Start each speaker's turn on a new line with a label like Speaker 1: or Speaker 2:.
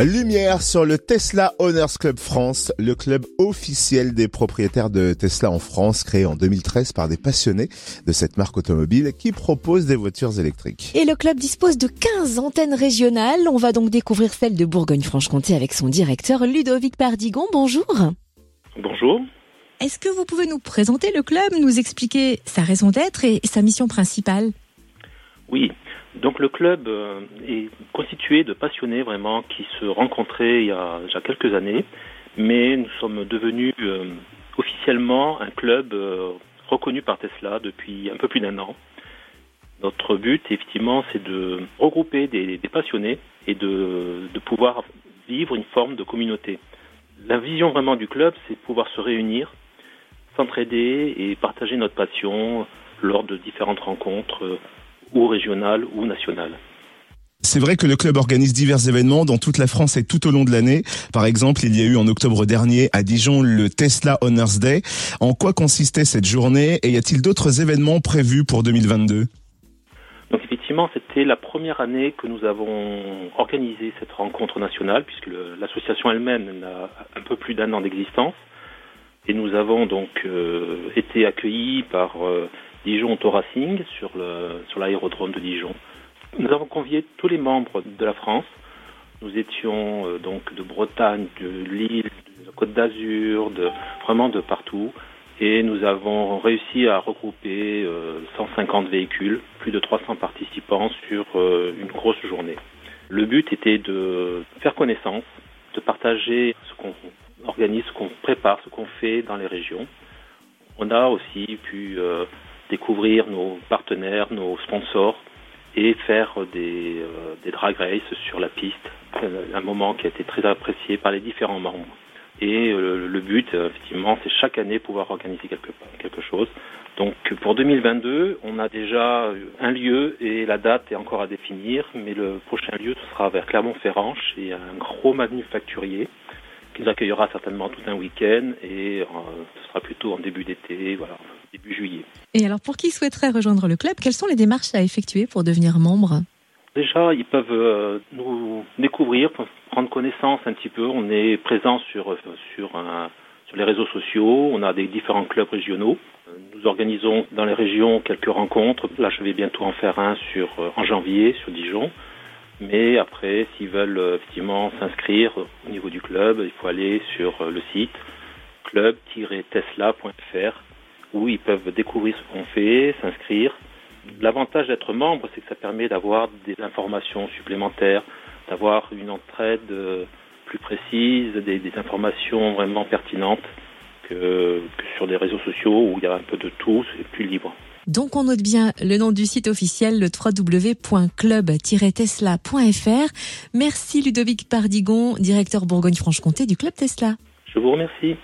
Speaker 1: Lumière sur le Tesla Owners Club France, le club officiel des propriétaires de Tesla en France, créé en 2013 par des passionnés de cette marque automobile qui propose des voitures électriques.
Speaker 2: Et le club dispose de 15 antennes régionales. On va donc découvrir celle de Bourgogne-Franche-Comté avec son directeur Ludovic Pardigon. Bonjour.
Speaker 3: Bonjour.
Speaker 2: Est-ce que vous pouvez nous présenter le club, nous expliquer sa raison d'être et sa mission principale?
Speaker 3: Oui, donc le club euh, est constitué de passionnés vraiment qui se rencontraient il y a quelques années, mais nous sommes devenus euh, officiellement un club euh, reconnu par Tesla depuis un peu plus d'un an. Notre but, effectivement, c'est de regrouper des, passionnés et de, de, pouvoir vivre une forme de communauté. La vision vraiment du club, c'est de pouvoir se réunir, s'entraider et partager notre passion lors de différentes rencontres ou régionales ou nationales.
Speaker 1: C'est vrai que le club organise divers événements dans toute la France et tout au long de l'année. Par exemple, il y a eu en octobre dernier à Dijon le Tesla Honors Day. En quoi consistait cette journée et y a-t-il d'autres événements prévus pour 2022
Speaker 3: donc effectivement, c'était la première année que nous avons organisé cette rencontre nationale, puisque l'association elle-même a un peu plus d'un an d'existence. Et nous avons donc euh, été accueillis par euh, Dijon Autoracing sur le sur l'aérodrome de Dijon. Nous avons convié tous les membres de la France. Nous étions euh, donc de Bretagne, de Lille, de la Côte d'Azur, de vraiment de partout. Et nous avons réussi à regrouper 150 euh, véhicules, plus de 300 participants sur euh, une grosse journée. Le but était de faire connaissance, de partager ce qu'on organise, ce qu'on prépare, ce qu'on fait dans les régions. On a aussi pu découvrir nos partenaires, nos sponsors et faire des, euh, drag races sur la piste, un moment qui a été très apprécié par les différents membres. Et euh, le but, effectivement, c'est chaque année pouvoir organiser quelque, quelque chose. Donc pour 2022, on a déjà un lieu et la date est encore à définir, mais le prochain lieu, ce sera vers Clermont-Ferrand, chez un gros manufacturier qui nous accueillera certainement tout un week-end et euh, ce sera plutôt en début d'été, voilà, début juillet.
Speaker 2: Et alors pour qui souhaiterait rejoindre le club, quelles sont les démarches à effectuer pour devenir membre?
Speaker 3: Déjà, ils peuvent euh, nous découvrir, prendre connaissance un petit peu. On est présent sur euh, sur les réseaux sociaux. On a des différents clubs régionaux. Nous organisons dans les régions quelques rencontres. Là, je vais bientôt en faire un sur en janvier sur Dijon. Mais après, s'ils veulent euh, effectivement s'inscrire au niveau du club, il faut aller sur euh, le site club-tesla.fr où ils peuvent découvrir ce qu'on fait, s'inscrire. L'avantage d'être membre, c'est que ça permet d'avoir des informations supplémentaires, d'avoir une entraide euh, plus précise, des, informations vraiment pertinentes que, sur des réseaux sociaux où il y a un peu de tout, c'est plus libre.
Speaker 2: Donc on note bien le nom du site officiel, le www.club-tesla.fr. Merci Ludovic Pardigon, directeur Bourgogne-Franche-Comté du Club Tesla.
Speaker 3: Je vous remercie.